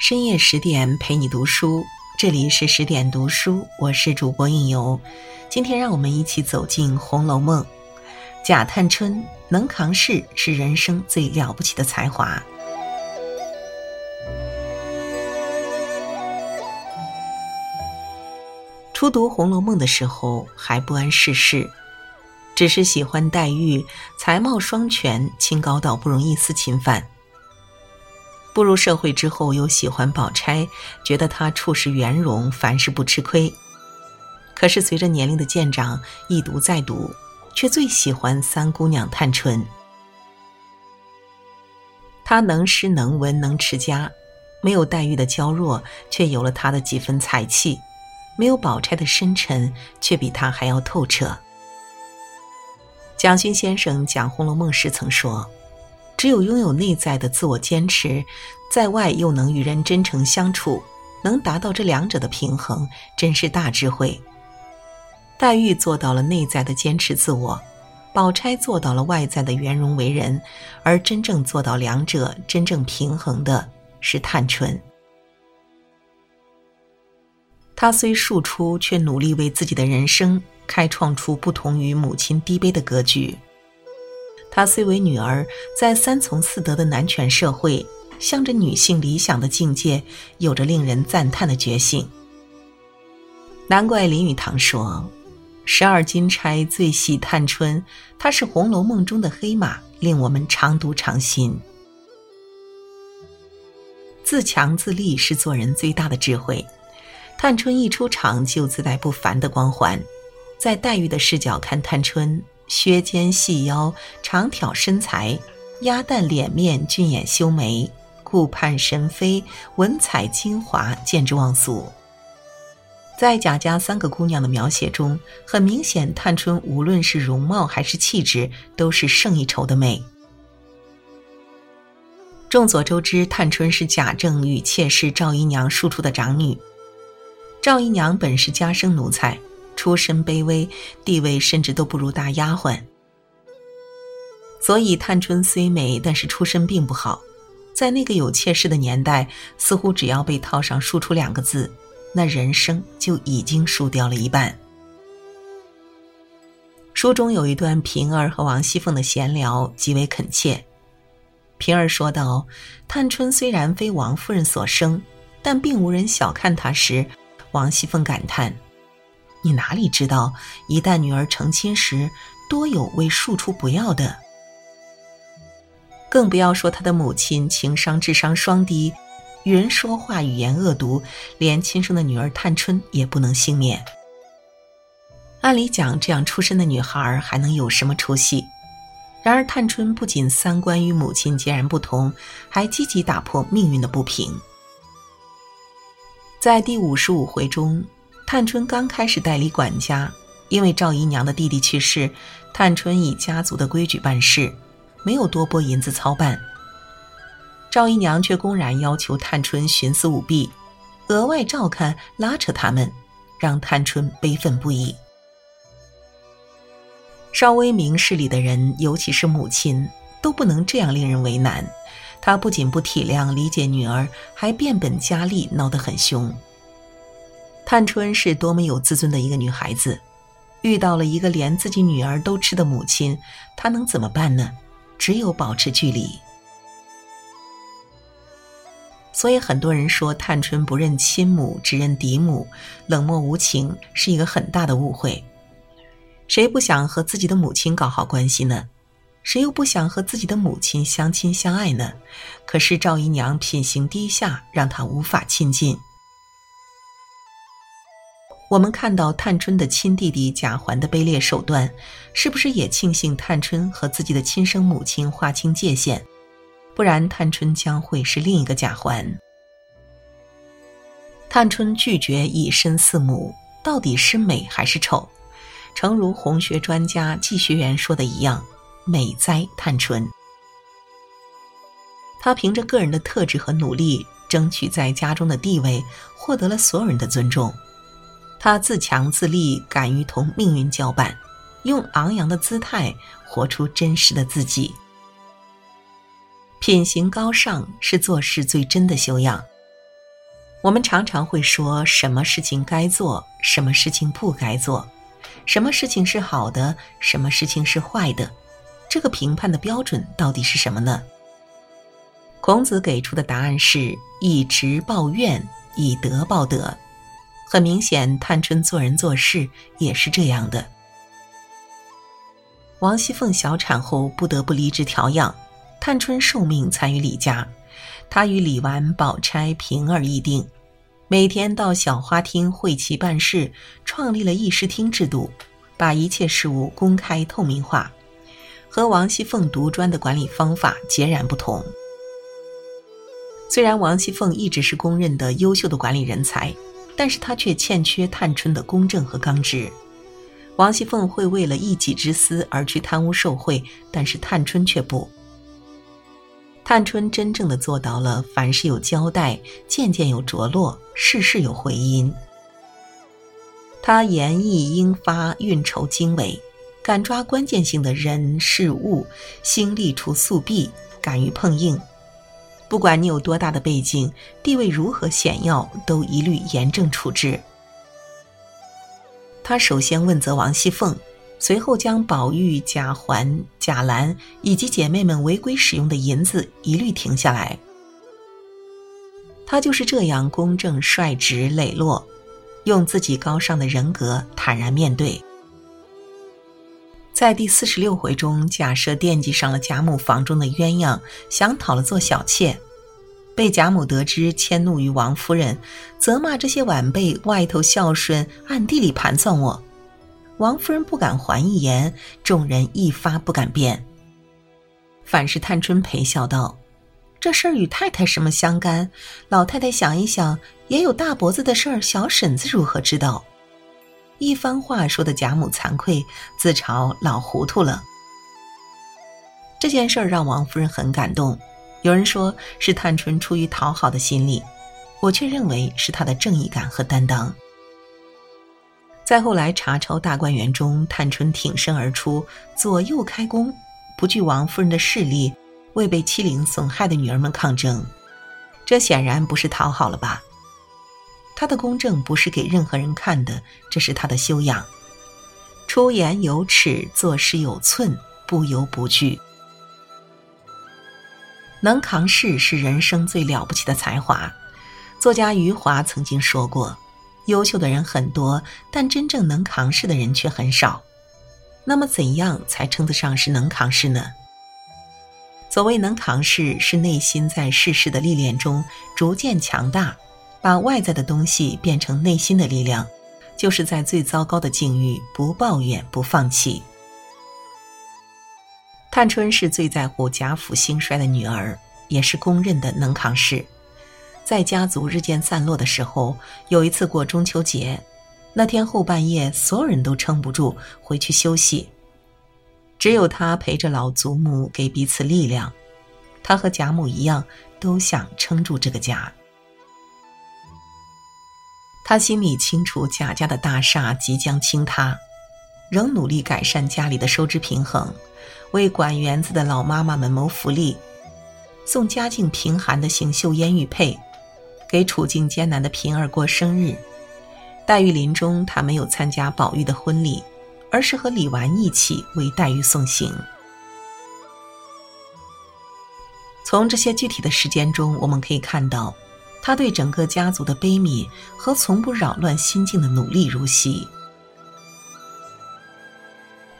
深夜十点陪你读书，这里是十点读书，我是主播应由。今天让我们一起走进《红楼梦》。贾探春能扛事，是人生最了不起的才华。初读《红楼梦》的时候还不谙世事，只是喜欢黛玉，才貌双全，清高到不容一丝侵犯。步入社会之后，又喜欢宝钗，觉得她处事圆融，凡事不吃亏。可是随着年龄的渐长，一读再读，却最喜欢三姑娘探春。她能诗能文能持家，没有黛玉的娇弱，却有了她的几分才气；没有宝钗的深沉，却比她还要透彻。蒋勋先生讲《红楼梦》时曾说。只有拥有内在的自我坚持，在外又能与人真诚相处，能达到这两者的平衡，真是大智慧。黛玉做到了内在的坚持自我，宝钗做到了外在的圆融为人，而真正做到两者真正平衡的是探春。她虽庶出，却努力为自己的人生开创出不同于母亲低卑的格局。她虽为女儿，在三从四德的男权社会，向着女性理想的境界，有着令人赞叹的觉醒。难怪林语堂说：“十二金钗最喜探春，她是《红楼梦》中的黑马，令我们常读常新。”自强自立是做人最大的智慧。探春一出场就自带不凡的光环，在黛玉的视角看探春。削肩细腰，长挑身材，鸭蛋脸面，俊眼修眉，顾盼神飞，文采精华，见之忘俗。在贾家三个姑娘的描写中，很明显，探春无论是容貌还是气质，都是胜一筹的美。众所周知，探春是贾政与妾室赵姨娘庶出的长女。赵姨娘本是家生奴才。出身卑微，地位甚至都不如大丫鬟。所以探春虽美，但是出身并不好。在那个有妾室的年代，似乎只要被套上“庶出”两个字，那人生就已经输掉了一半。书中有一段平儿和王熙凤的闲聊，极为恳切。平儿说道：“探春虽然非王夫人所生，但并无人小看她时。”王熙凤感叹。你哪里知道，一旦女儿成亲时，多有为庶出不要的。更不要说她的母亲情商智商双低，与人说话语言恶毒，连亲生的女儿探春也不能幸免。按理讲，这样出身的女孩还能有什么出息？然而，探春不仅三观与母亲截然不同，还积极打破命运的不平。在第五十五回中。探春刚开始代理管家，因为赵姨娘的弟弟去世，探春以家族的规矩办事，没有多拨银子操办。赵姨娘却公然要求探春徇私舞弊，额外照看拉扯他们，让探春悲愤不已。稍微明事理的人，尤其是母亲，都不能这样令人为难。她不仅不体谅理解女儿，还变本加厉，闹得很凶。探春是多么有自尊的一个女孩子，遇到了一个连自己女儿都吃的母亲，她能怎么办呢？只有保持距离。所以很多人说探春不认亲母，只认嫡母，冷漠无情，是一个很大的误会。谁不想和自己的母亲搞好关系呢？谁又不想和自己的母亲相亲相爱呢？可是赵姨娘品行低下，让她无法亲近。我们看到探春的亲弟弟贾环的卑劣手段，是不是也庆幸探春和自己的亲生母亲划清界限？不然，探春将会是另一个贾环。探春拒绝以身饲母，到底是美还是丑？诚如红学专家季学园说的一样，美哉探春！她凭着个人的特质和努力，争取在家中的地位，获得了所有人的尊重。他自强自立，敢于同命运交伴，用昂扬的姿态活出真实的自己。品行高尚是做事最真的修养。我们常常会说什么事情该做，什么事情不该做，什么事情是好的，什么事情是坏的，这个评判的标准到底是什么呢？孔子给出的答案是以直报怨，以德报德。很明显，探春做人做事也是这样的。王熙凤小产后不得不离职调养，探春受命参与李家。她与李纨、宝钗、平儿议定，每天到小花厅会齐办事，创立了议事厅制度，把一切事务公开透明化，和王熙凤独专的管理方法截然不同。虽然王熙凤一直是公认的优秀的管理人才，但是他却欠缺探春的公正和刚直。王熙凤会为了一己之私而去贪污受贿，但是探春却不。探春真正的做到了凡事有交代，件件有着落，事事有回音。他言意应发，运筹经纬，敢抓关键性的人事物，心力处速弊，敢于碰硬。不管你有多大的背景，地位如何显要，都一律严正处置。他首先问责王熙凤。随后将宝玉、贾环、贾兰以及姐妹们违规使用的银子一律停下来。他就是这样公正、率直、磊落，用自己高尚的人格坦然面对。在第四十六回中，贾赦惦记上了贾母房中的鸳鸯，想讨了做小妾，被贾母得知，迁怒于王夫人，责骂这些晚辈外头孝顺，暗地里盘算我。王夫人不敢还一言，众人一发不敢辩。反是探春陪笑道：“这事儿与太太什么相干？老太太想一想，也有大伯子的事儿，小婶子如何知道？”一番话说的贾母惭愧，自嘲老糊涂了。这件事儿让王夫人很感动。有人说是探春出于讨好的心理，我却认为是她的正义感和担当。再后来，查抄大观园中，探春挺身而出，左右开弓，不惧王夫人的势力，为被欺凌损害的女儿们抗争。这显然不是讨好了吧？他的公正不是给任何人看的，这是他的修养。出言有尺，做事有寸，不由不惧。能扛事是人生最了不起的才华。作家余华曾经说过。优秀的人很多，但真正能扛事的人却很少。那么，怎样才称得上是能扛事呢？所谓能扛事，是内心在世事的历练中逐渐强大，把外在的东西变成内心的力量，就是在最糟糕的境遇不抱怨、不放弃。探春是最在乎贾府兴衰的女儿，也是公认的能扛事。在家族日渐散落的时候，有一次过中秋节，那天后半夜，所有人都撑不住回去休息，只有她陪着老祖母给彼此力量。她和贾母一样，都想撑住这个家。他心里清楚贾家的大厦即将倾塌，仍努力改善家里的收支平衡，为管园子的老妈妈们谋福利，送家境贫寒的邢岫烟玉佩。给处境艰难的平儿过生日，黛玉临终，他没有参加宝玉的婚礼，而是和李纨一起为黛玉送行。从这些具体的时间中，我们可以看到，他对整个家族的悲悯和从不扰乱心境的努力如昔。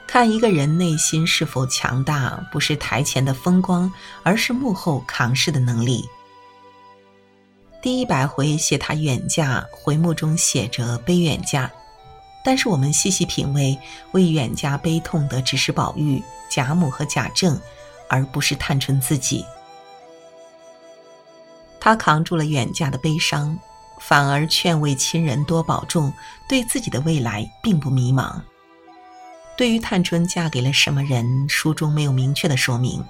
看一个人内心是否强大，不是台前的风光，而是幕后扛事的能力。第一百回写他远嫁，回目中写着悲远嫁，但是我们细细品味，为远嫁悲痛的只是宝玉、贾母和贾政，而不是探春自己。他扛住了远嫁的悲伤，反而劝慰亲人多保重，对自己的未来并不迷茫。对于探春嫁给了什么人，书中没有明确的说明。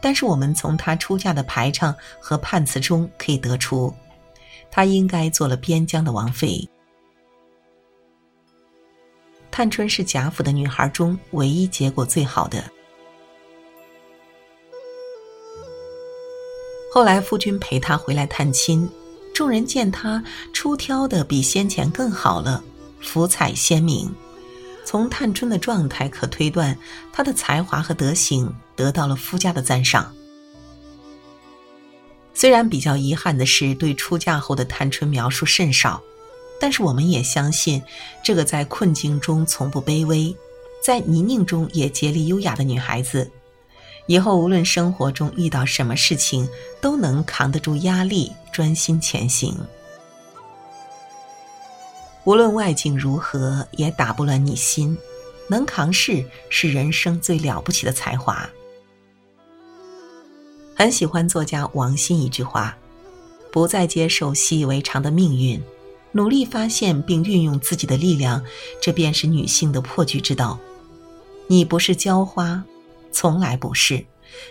但是我们从她出嫁的排场和判词中可以得出，她应该做了边疆的王妃。探春是贾府的女孩中唯一结果最好的。后来夫君陪她回来探亲，众人见她出挑的比先前更好了，福彩鲜明。从探春的状态可推断，她的才华和德行得到了夫家的赞赏。虽然比较遗憾的是，对出嫁后的探春描述甚少，但是我们也相信，这个在困境中从不卑微，在泥泞中也竭力优雅的女孩子，以后无论生活中遇到什么事情，都能扛得住压力，专心前行。无论外境如何，也打不乱你心。能扛事是人生最了不起的才华。很喜欢作家王欣一句话：“不再接受习以为常的命运，努力发现并运用自己的力量，这便是女性的破局之道。你不是浇花，从来不是，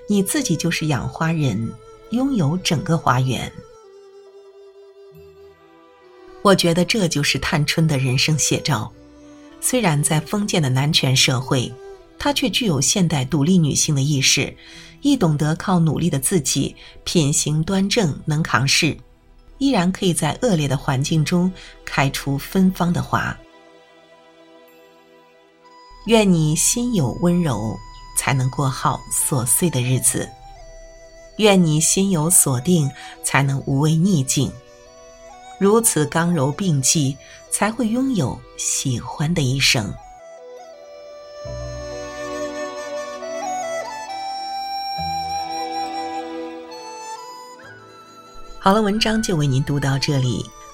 你自己就是养花人，拥有整个花园。”我觉得这就是探春的人生写照。虽然在封建的男权社会，她却具有现代独立女性的意识，亦懂得靠努力的自己，品行端正，能扛事，依然可以在恶劣的环境中开出芬芳的花。愿你心有温柔，才能过好琐碎的日子；愿你心有所定，才能无畏逆境。如此刚柔并济，才会拥有喜欢的一生。好了，文章就为您读到这里。